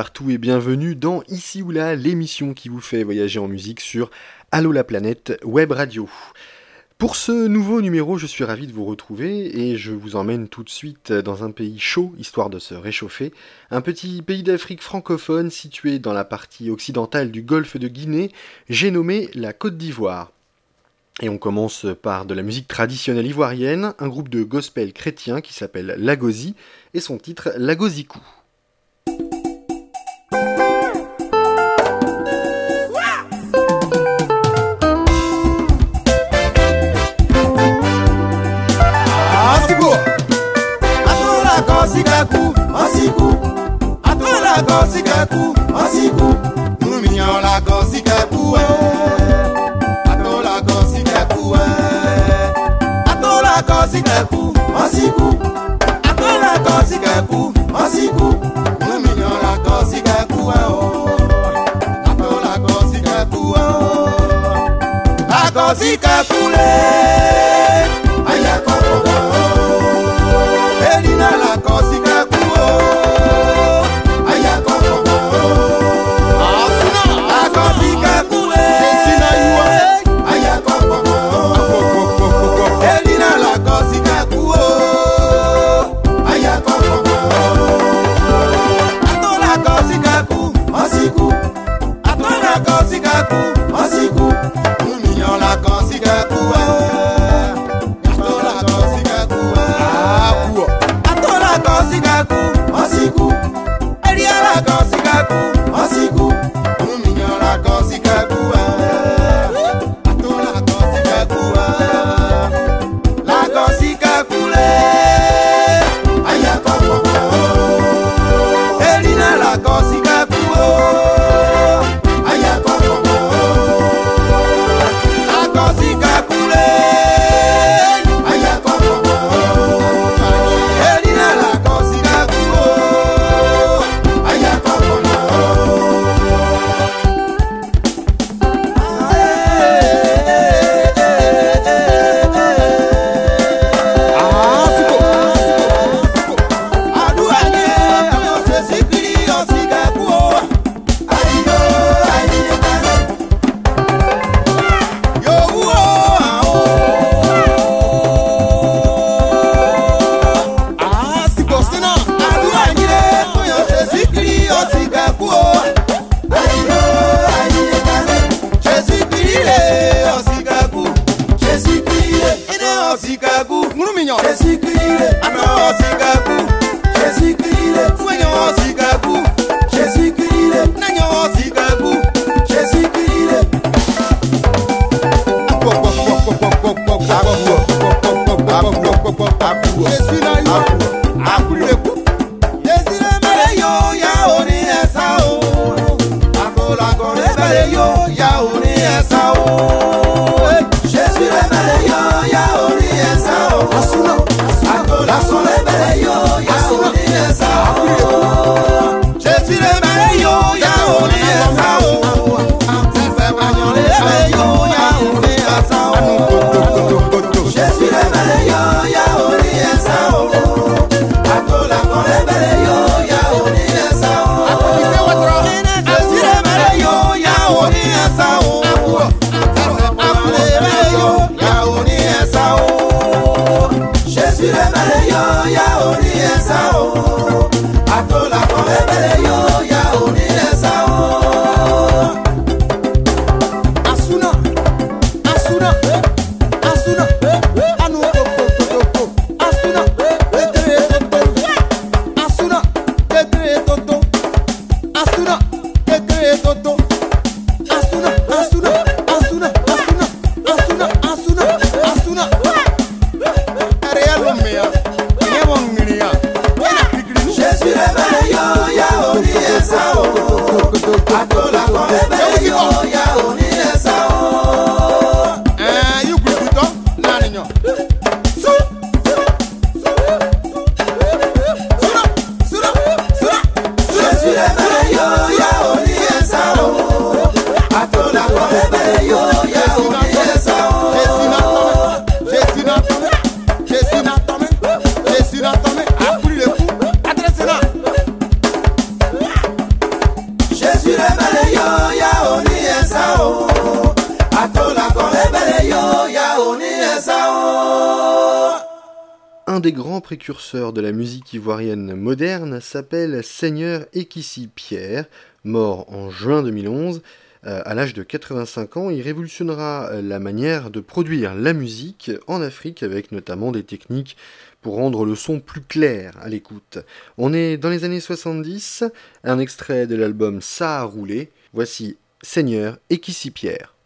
partout et bienvenue dans Ici ou là, l'émission qui vous fait voyager en musique sur Allo la planète Web Radio. Pour ce nouveau numéro, je suis ravi de vous retrouver et je vous emmène tout de suite dans un pays chaud, histoire de se réchauffer, un petit pays d'Afrique francophone situé dans la partie occidentale du golfe de Guinée, j'ai nommé la Côte d'Ivoire. Et on commence par de la musique traditionnelle ivoirienne, un groupe de gospel chrétien qui s'appelle Lagosi et son titre Lagosikou. osikaku osiku atolako osikaku osiku lumiyanlako osikaku ẹ eh. atolako osikaku ẹ eh. atolako osikaku osiku atolako osikaku osiku lumiyanlako osikaku ẹ eh, o oh. atolako osikaku ẹ o oh. lako osikaku lẹ ayakọrọ. Précurseurs de la musique ivoirienne moderne s'appelle Seigneur Ekissi Pierre, mort en juin 2011. Euh, à l'âge de 85 ans, il révolutionnera la manière de produire la musique en Afrique avec notamment des techniques pour rendre le son plus clair à l'écoute. On est dans les années 70, un extrait de l'album Ça a roulé. Voici Seigneur et Kissy Pierre.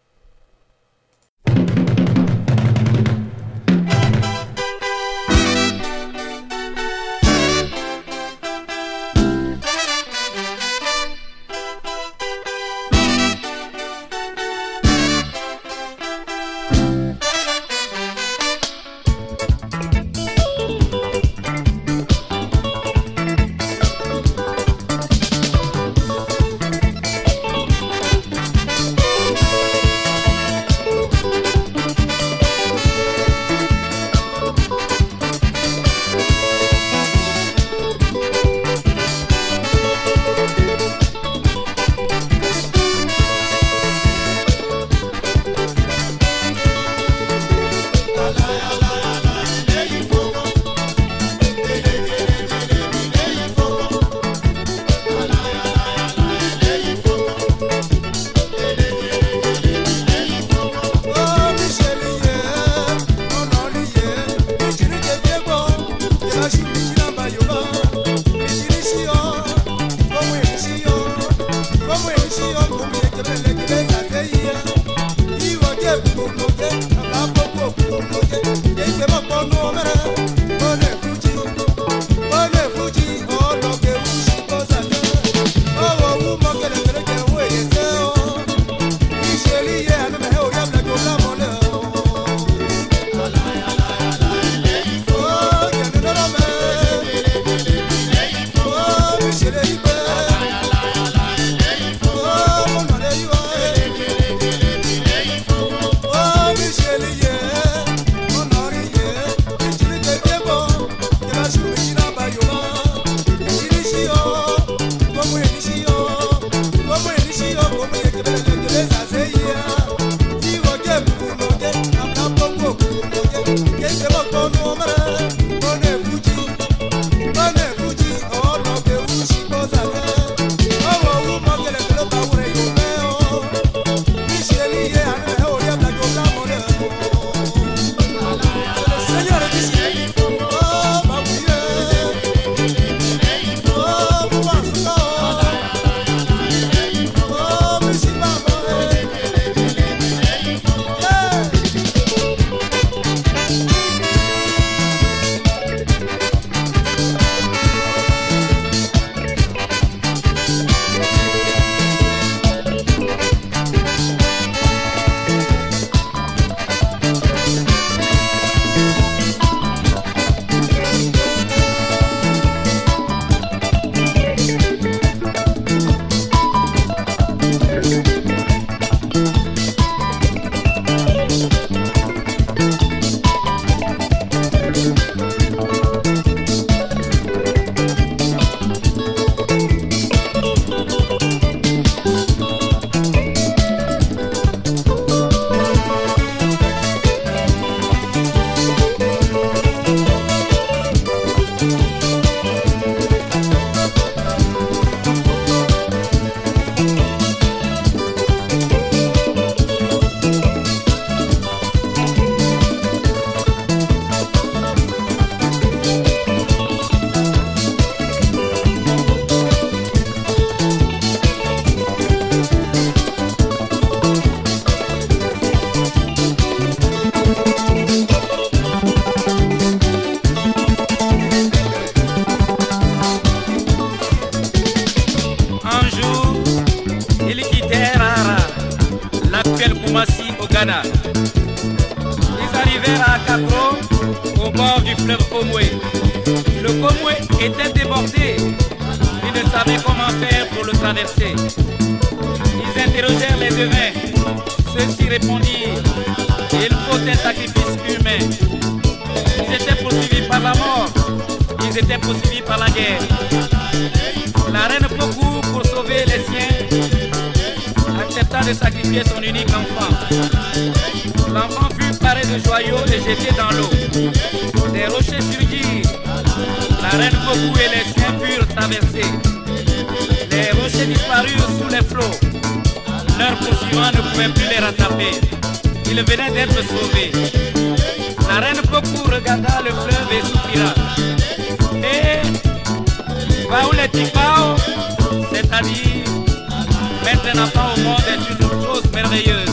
Mettre un enfant au monde est une chose merveilleuse.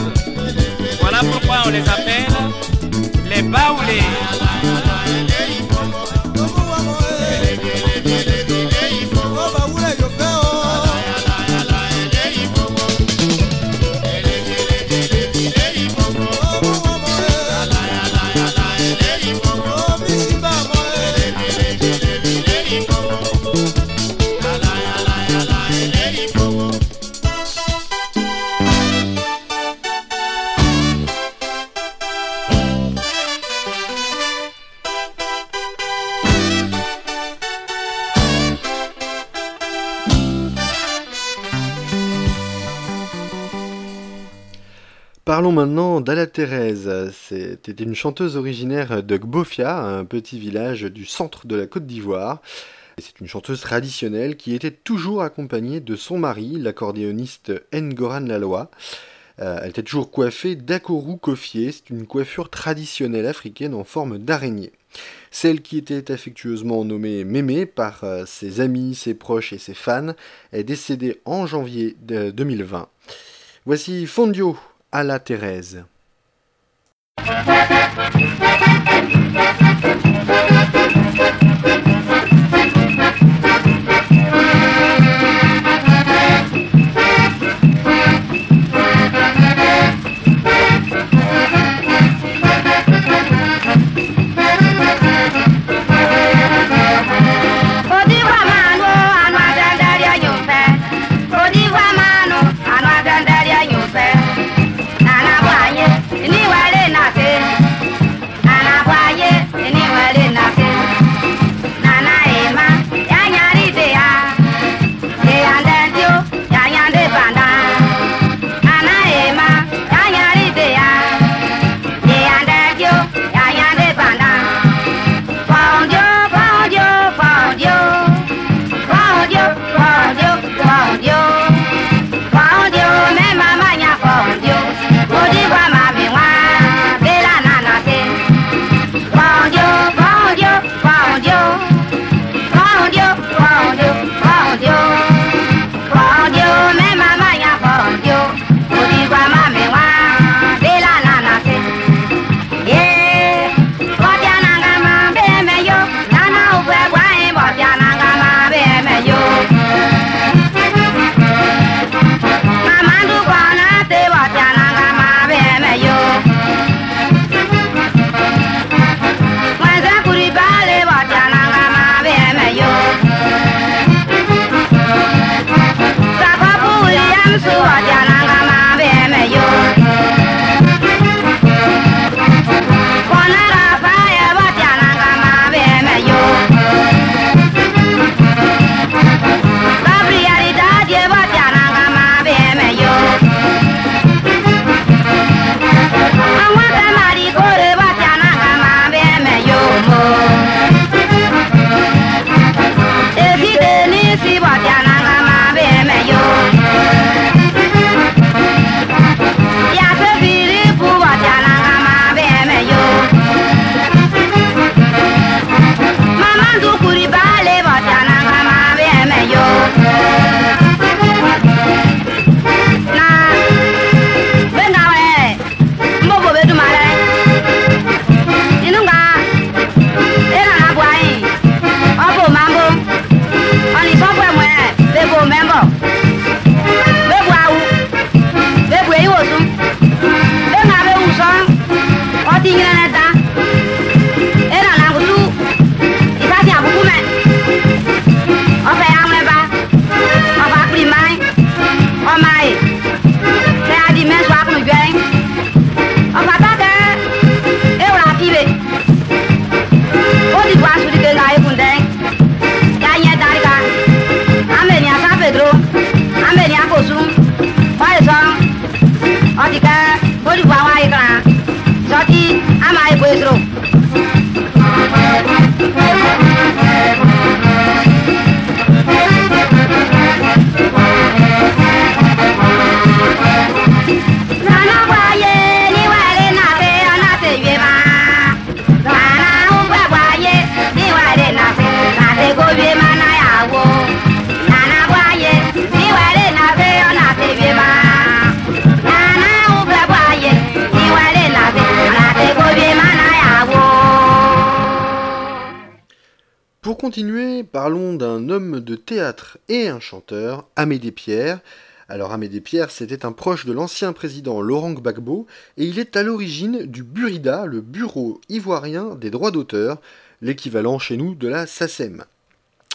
Voilà pourquoi on les appelle les baoulés. d'Ala Thérèse. C'était une chanteuse originaire de Gbofia, un petit village du centre de la Côte d'Ivoire. C'est une chanteuse traditionnelle qui était toujours accompagnée de son mari, l'accordéoniste Ngoran Laloy. Euh, elle était toujours coiffée d'Akoru Kofié, c'est une coiffure traditionnelle africaine en forme d'araignée. Celle qui était affectueusement nommée Mémé par euh, ses amis, ses proches et ses fans est décédée en janvier de 2020. Voici Fondio à la Thérèse. Thank you. Continuer, parlons d'un homme de théâtre et un chanteur, Amédée Pierre. Alors Amédée Pierre, c'était un proche de l'ancien président Laurent Gbagbo, et il est à l'origine du Burida, le Bureau ivoirien des droits d'auteur, l'équivalent chez nous de la SACEM.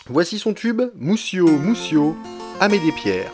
Voici son tube, Moussio, Moussio, Amédée Pierre.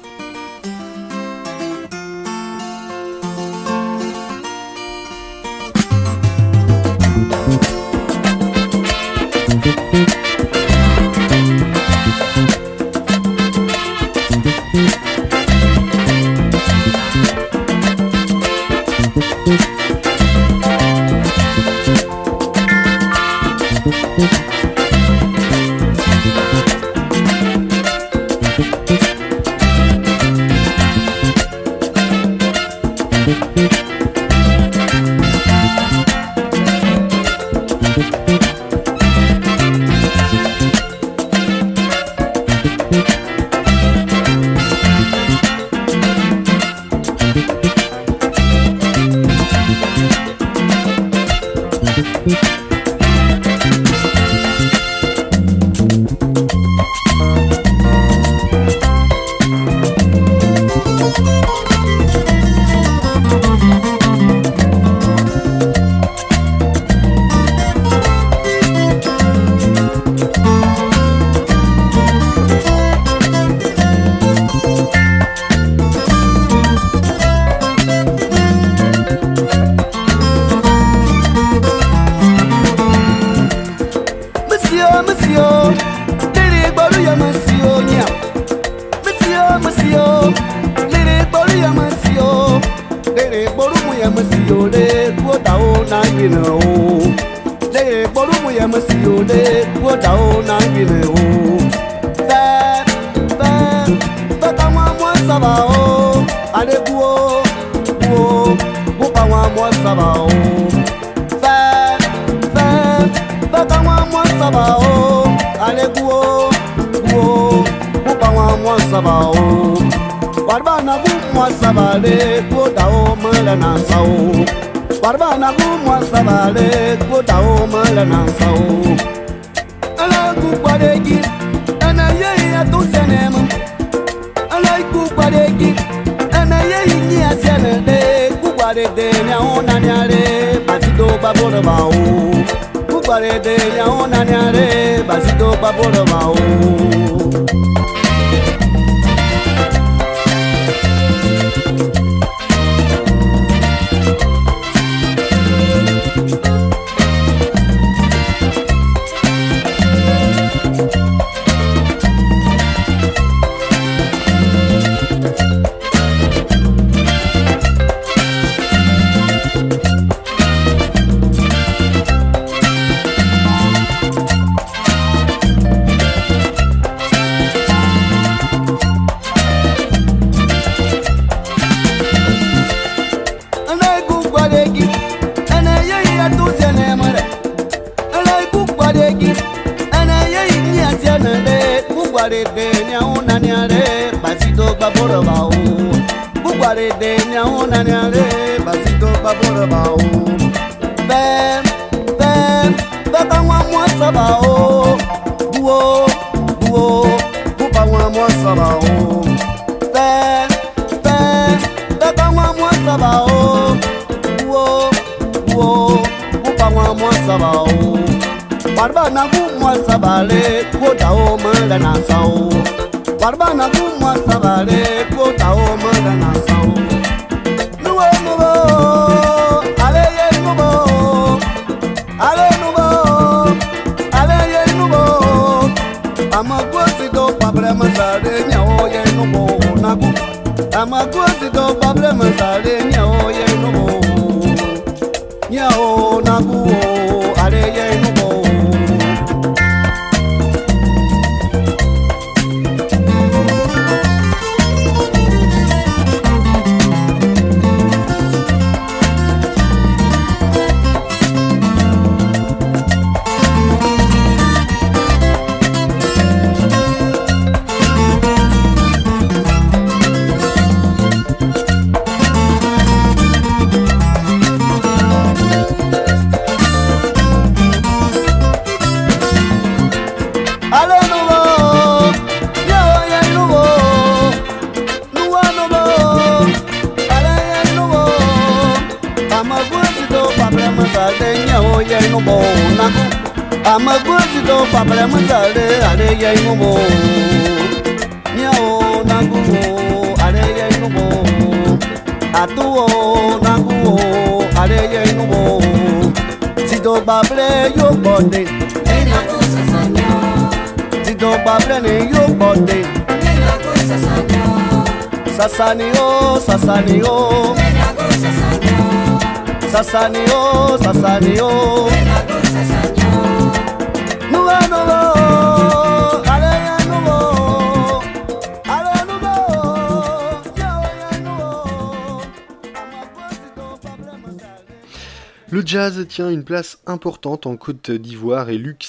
Le jazz tient une place importante en Côte d'Ivoire et Luc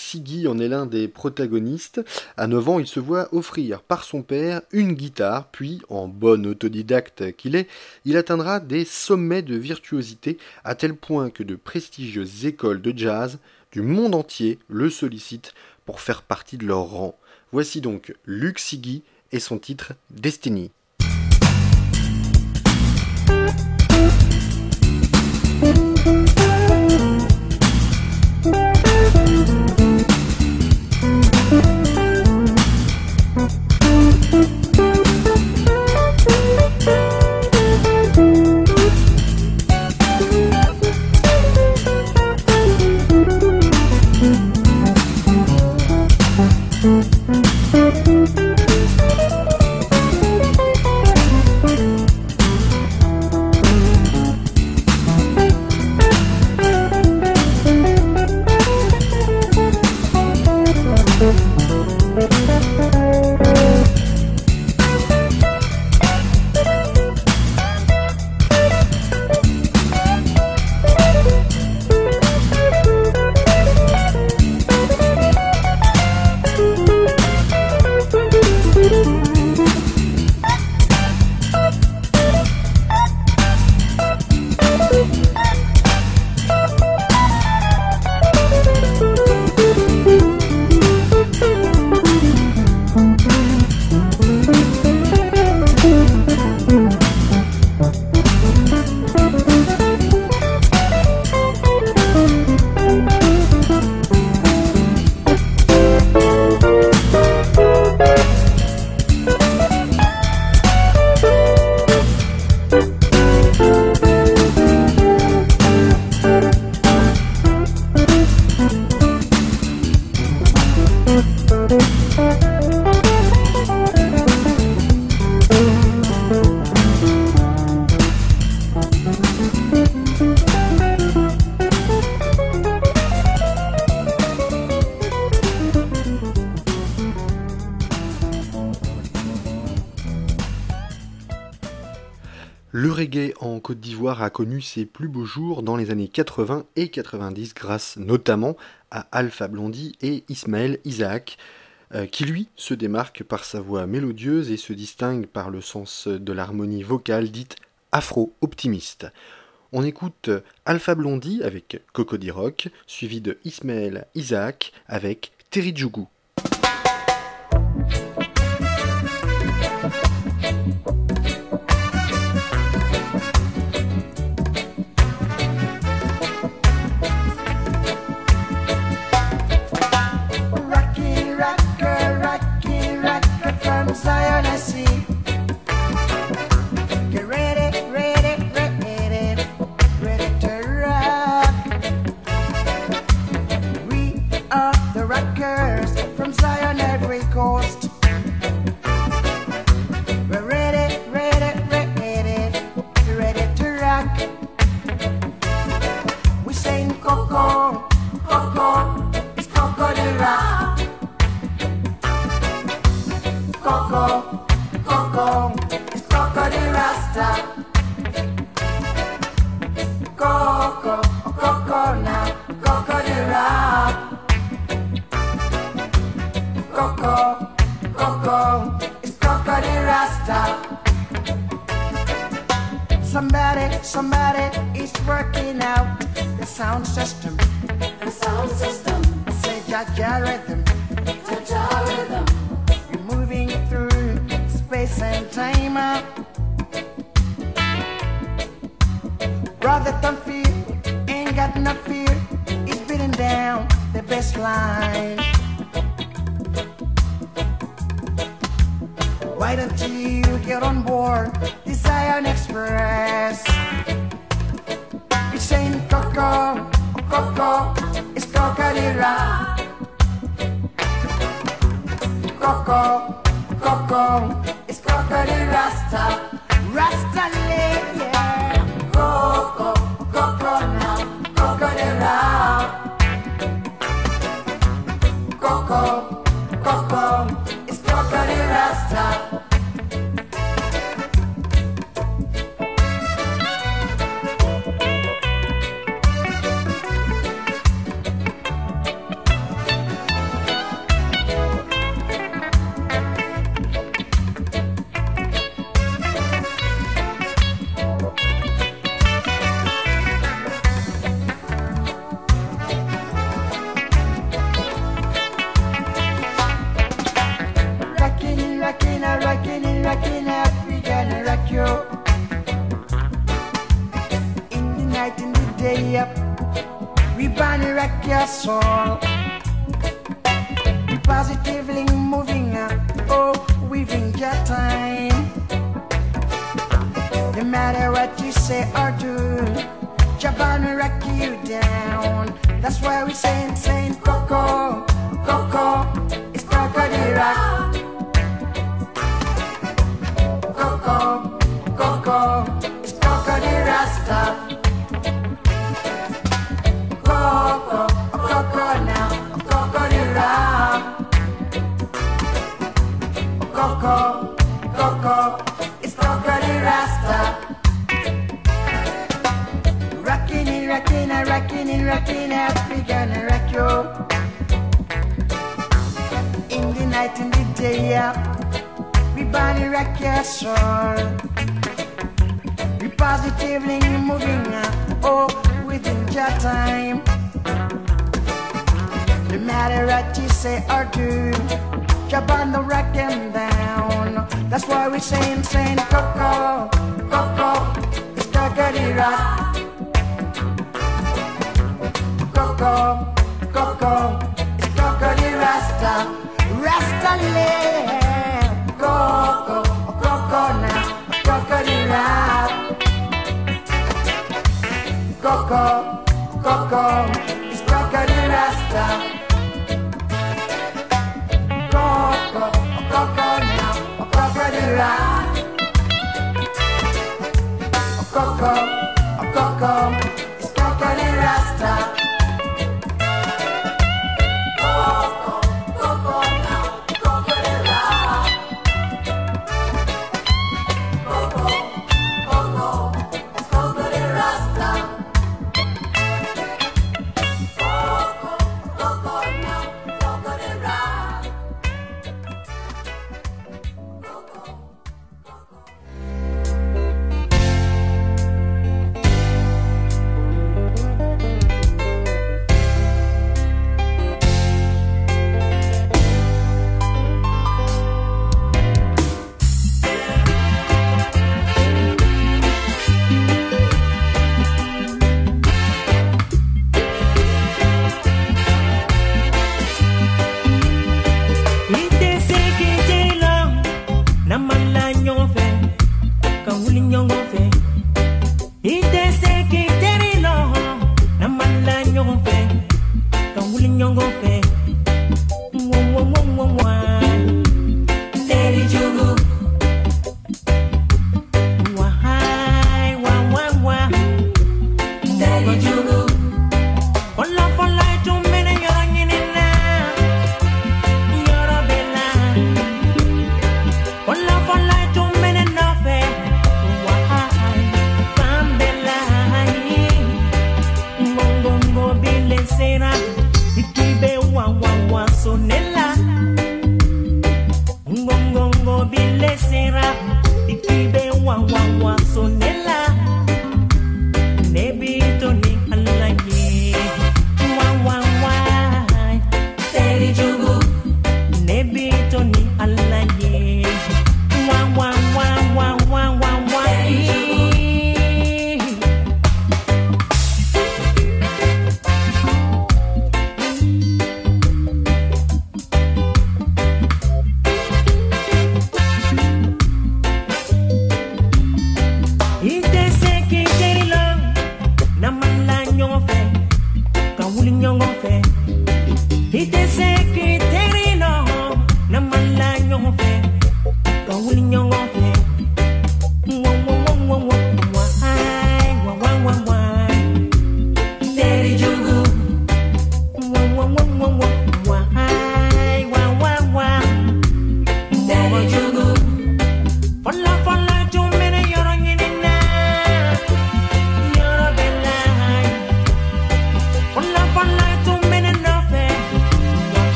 En est l'un des protagonistes. À 9 ans, il se voit offrir par son père une guitare, puis, en bon autodidacte qu'il est, il atteindra des sommets de virtuosité à tel point que de prestigieuses écoles de jazz du monde entier le sollicitent pour faire partie de leur rang. Voici donc Luc Sigui et son titre Destiny. A connu ses plus beaux jours dans les années 80 et 90 grâce notamment à Alpha Blondy et Ismaël Isaac, euh, qui lui se démarque par sa voix mélodieuse et se distingue par le sens de l'harmonie vocale dite afro-optimiste. On écoute Alpha Blondy avec Cocody Rock, suivi de Ismaël Isaac avec Terry Djougou. him saying, Coco, Coco, it's Cagadi Rock. Coco, Coco, it's Cocody Rasta, Rasta Land. Coco, Coco now, Cocody Rock. Coco, Coco, it's Cocody Rasta. Coco, Coco now, Cocody Rock. 감사합니다. nyong go fe, kang wuling fe.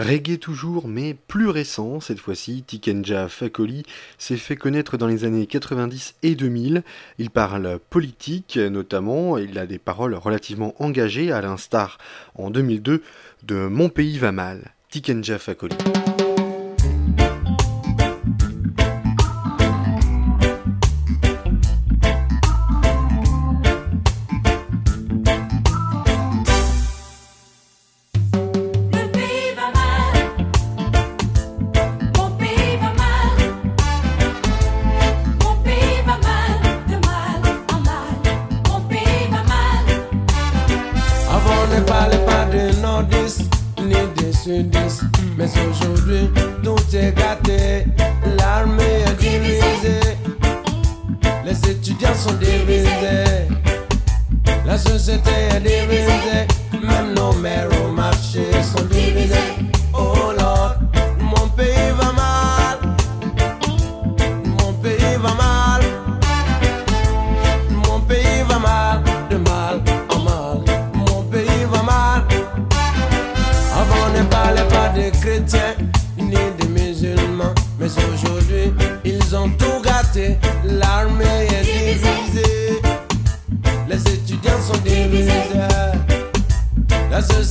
Reggae toujours, mais plus récent, cette fois-ci, Tikenja Fakoli s'est fait connaître dans les années 90 et 2000. Il parle politique notamment, il a des paroles relativement engagées, à l'instar en 2002 de Mon pays va mal, Tikenja Fakoli.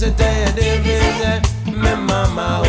is a day. Me mama.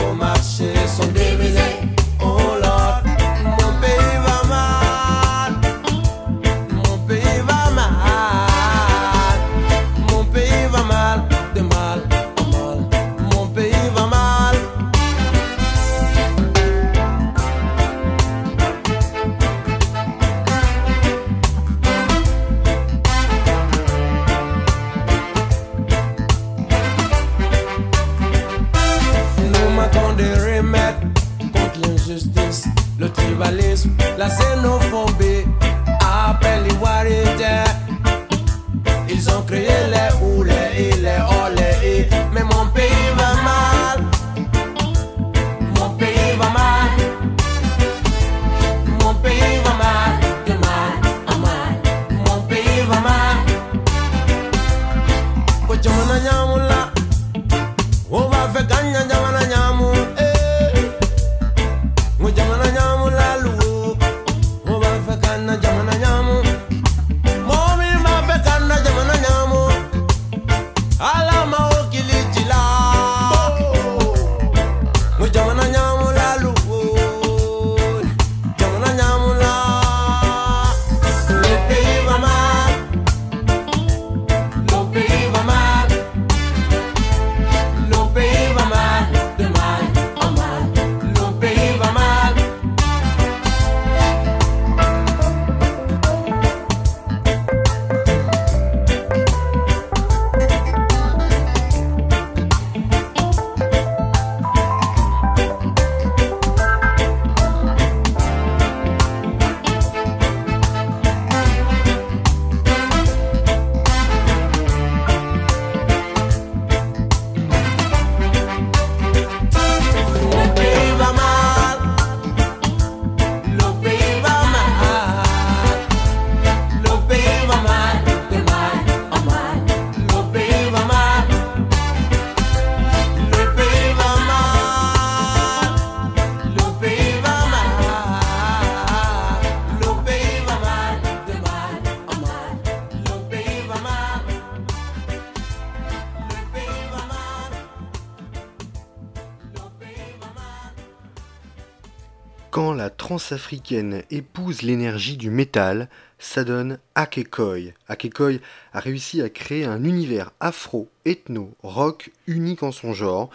africaine épouse l'énergie du métal, ça donne Akekoi. Akekoi a réussi à créer un univers afro-ethno-rock unique en son genre,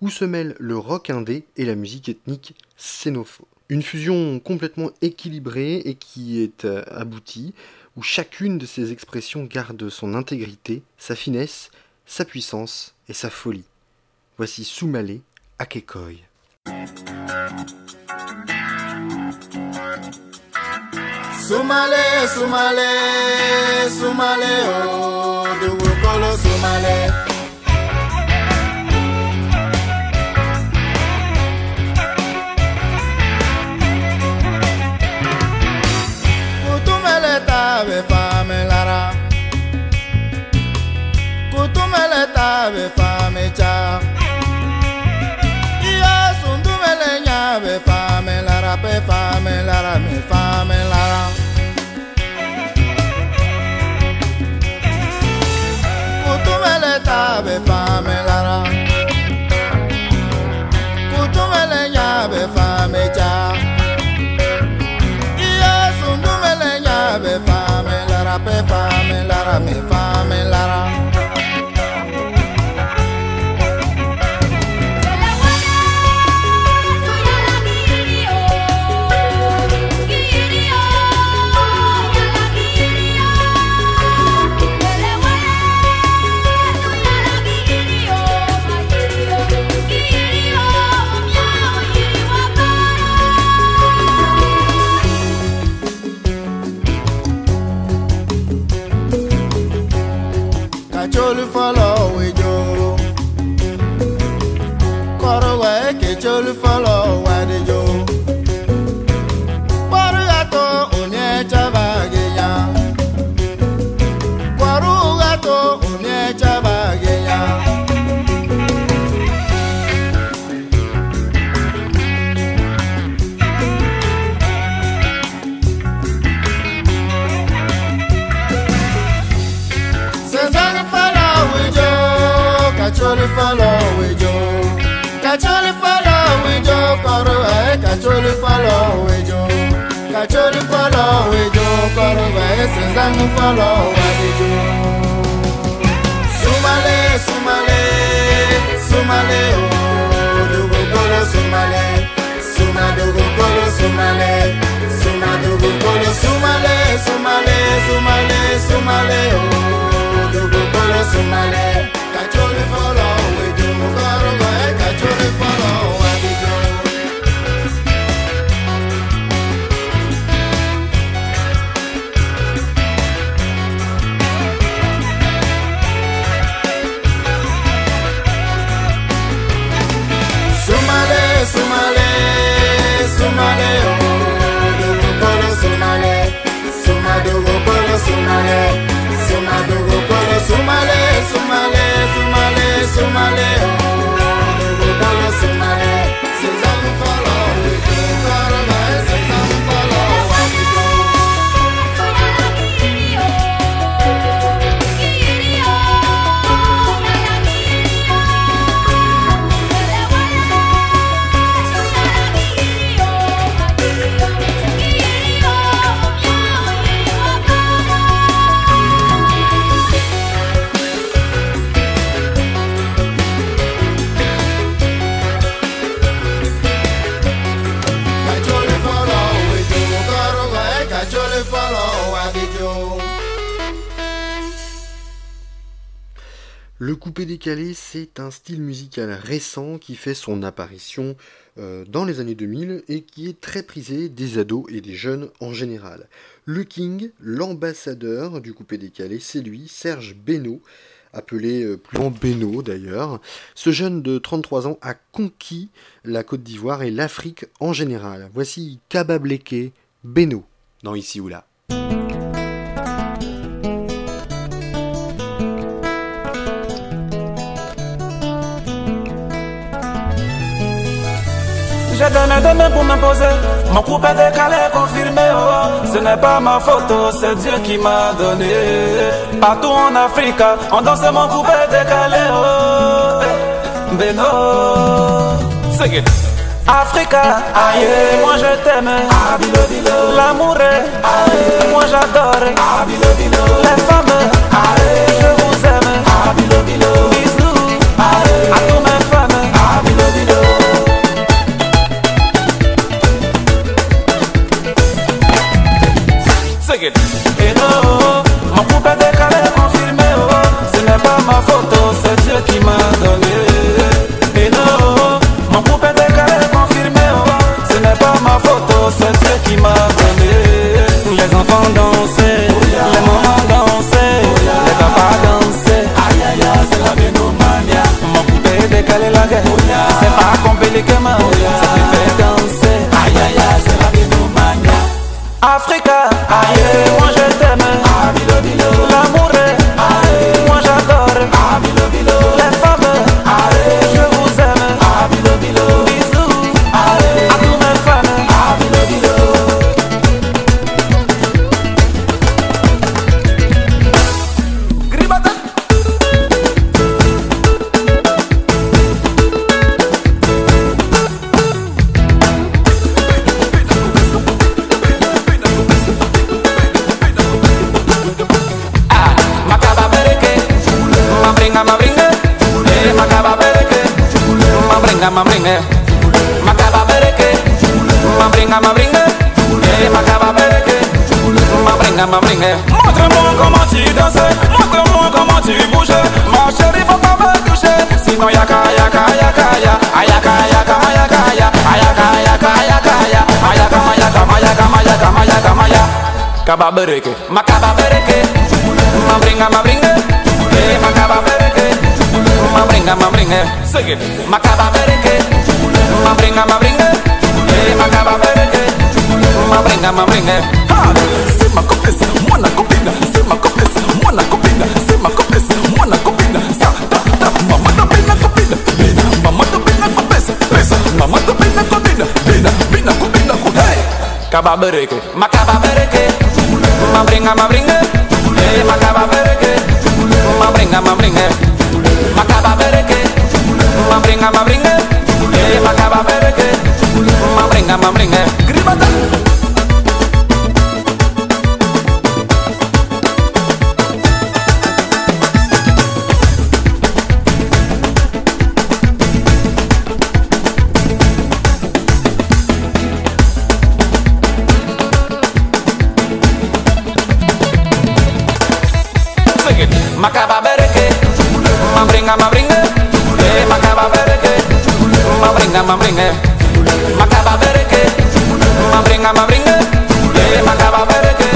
où se mêlent le rock indé et la musique ethnique xénopho. Une fusion complètement équilibrée et qui est euh, aboutie, où chacune de ses expressions garde son intégrité, sa finesse, sa puissance et sa folie. Voici Soumalé Akekoi. Sumale, sumale, sumale, oh, the world workolo sumale. Kutumele tabe famelara. Kutumele tabe famelara. dame la kacholi falo wejo kacholi falo wejo koro e eh, kacholi falo wejo kacholi falo wejo koro e eh, sezangu falo wejo sumale sumale sumale oh, sumale sumale sumale sumale sumale oh, sumale kolo sumale beautiful kusoma leo Le coupé décalé, c'est un style musical récent qui fait son apparition euh, dans les années 2000 et qui est très prisé des ados et des jeunes en général. Le King, l'ambassadeur du coupé décalé, c'est lui, Serge Beno, appelé euh, plus en Beno d'ailleurs. Ce jeune de 33 ans a conquis la Côte d'Ivoire et l'Afrique en général. Voici Kabableke Beno dans Ici ou là. Donné des mains pour m'imposer. Mon couple est décalé, confirmé. Oh. Ce n'est pas ma photo, c'est Dieu qui m'a donné. Partout en Afrique, on danse mon couple est décalé. Oh. Eh, Beno. Sing it. Africa, aïe, moi je t'aime. L'amour est, aïe, moi j'adore. Les femmes, ma photo, c'est Dieu qui. makaba bereke makaba bereke mabringa mabringa. Eh, makaba bereke mabringa mabringa. Sing it. Makaba bereke mabringa mabringa. Eh, makaba bereke mabringa mabringa. Ha! Sima kopesa mwana kopinda. Sima kopesa mwana kopinda. Sima kopesa mwana kopinda. Sa ta ta. Mama da pina kopinda. Pina mama da pina kopesa pesa. Mama da pina kopinda. Pina pina kopinda ku hey! Kaba bereke makaba bereke ma bringa, ma bringa, ma caba bereke, ma bringa, ma bringa, ma caba bereke, ma bringa, ma bringa, ma caba bereke, ma bringa, ma bringa, gribata. Macaba bereke, ma bringa ma bringa, eh macaba bereke, ma bringa ma bringa, macaba bereke, ma bringa ma bringa, eh macaba bereke,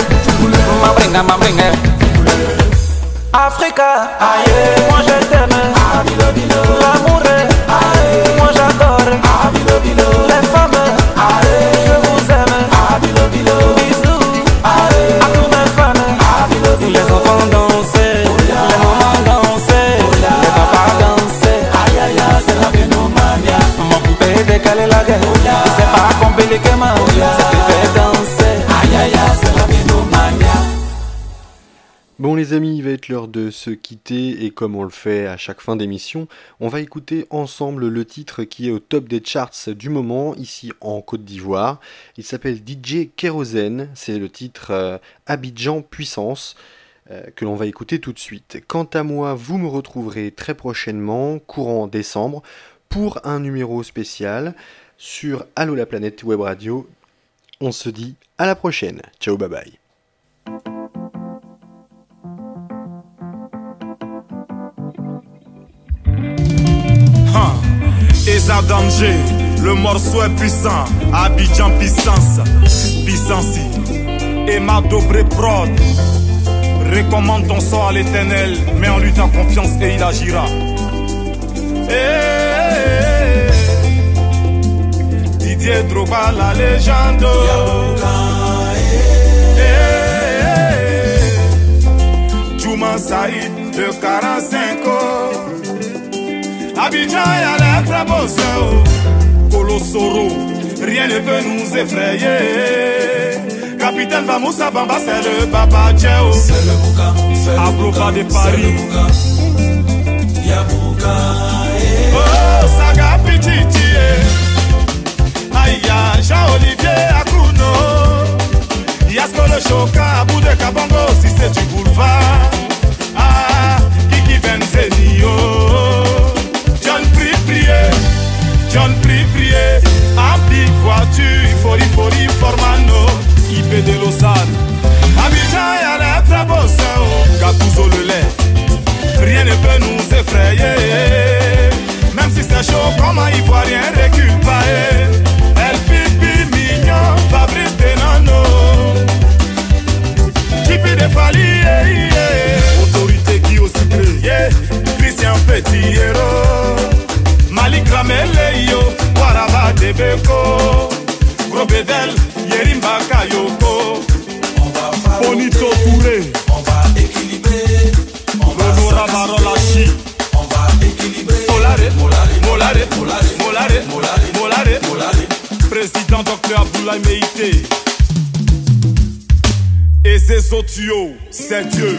ma bringa. Africa, aïe, moi je t'aime, ah, bilo, bilo. Les amis, il va être l'heure de se quitter et comme on le fait à chaque fin d'émission, on va écouter ensemble le titre qui est au top des charts du moment ici en Côte d'Ivoire. Il s'appelle DJ Kérosène, c'est le titre euh, Abidjan Puissance euh, que l'on va écouter tout de suite. Quant à moi, vous me retrouverez très prochainement, courant décembre, pour un numéro spécial sur Allo la planète web radio. On se dit à la prochaine. Ciao bye bye. Eza danger, le morceau est puissant. Abidjan puissance, puissance. Emma Dobré Prod. Recommande ton sort à l'éternel, mets en lui ta confiance et il agira. Eh, Didier Drogba, la légende. Eh, Juma Saïd, le 45. Abidjan à beau Colosoro, rien ne peut nous effrayer. Capitaine Vamoussa Bamba, c'est le Papa Tchèo. C'est le Bouka, Abroka de Paris. Oh, Saga Pichichi. Aïe, Jean-Olivier Akuno. Yasko le Choka, Abou de Kabongo, si c'est du boulevard. Ah, Kiki Benzenio. John prie, prier, John prie prier, en big voiture, il faut, il faut, il faut, tuyau, c'est Dieu.